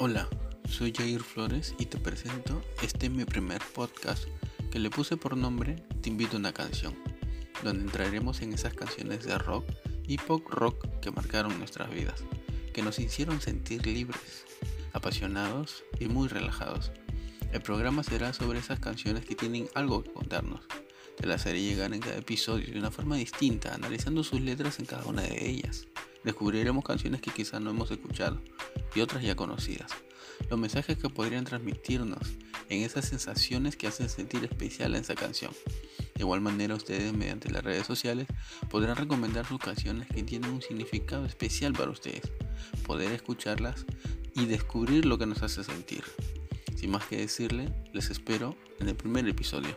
Hola, soy Jair Flores y te presento este mi primer podcast que le puse por nombre Te invito a una canción, donde entraremos en esas canciones de rock y pop rock que marcaron nuestras vidas, que nos hicieron sentir libres, apasionados y muy relajados. El programa será sobre esas canciones que tienen algo que contarnos. Te las haré llegar en cada episodio de una forma distinta, analizando sus letras en cada una de ellas. Descubriremos canciones que quizás no hemos escuchado y otras ya conocidas. Los mensajes que podrían transmitirnos en esas sensaciones que hacen sentir especial a esa canción. De igual manera ustedes mediante las redes sociales podrán recomendar sus canciones que tienen un significado especial para ustedes, poder escucharlas y descubrir lo que nos hace sentir. Sin más que decirle, les espero en el primer episodio.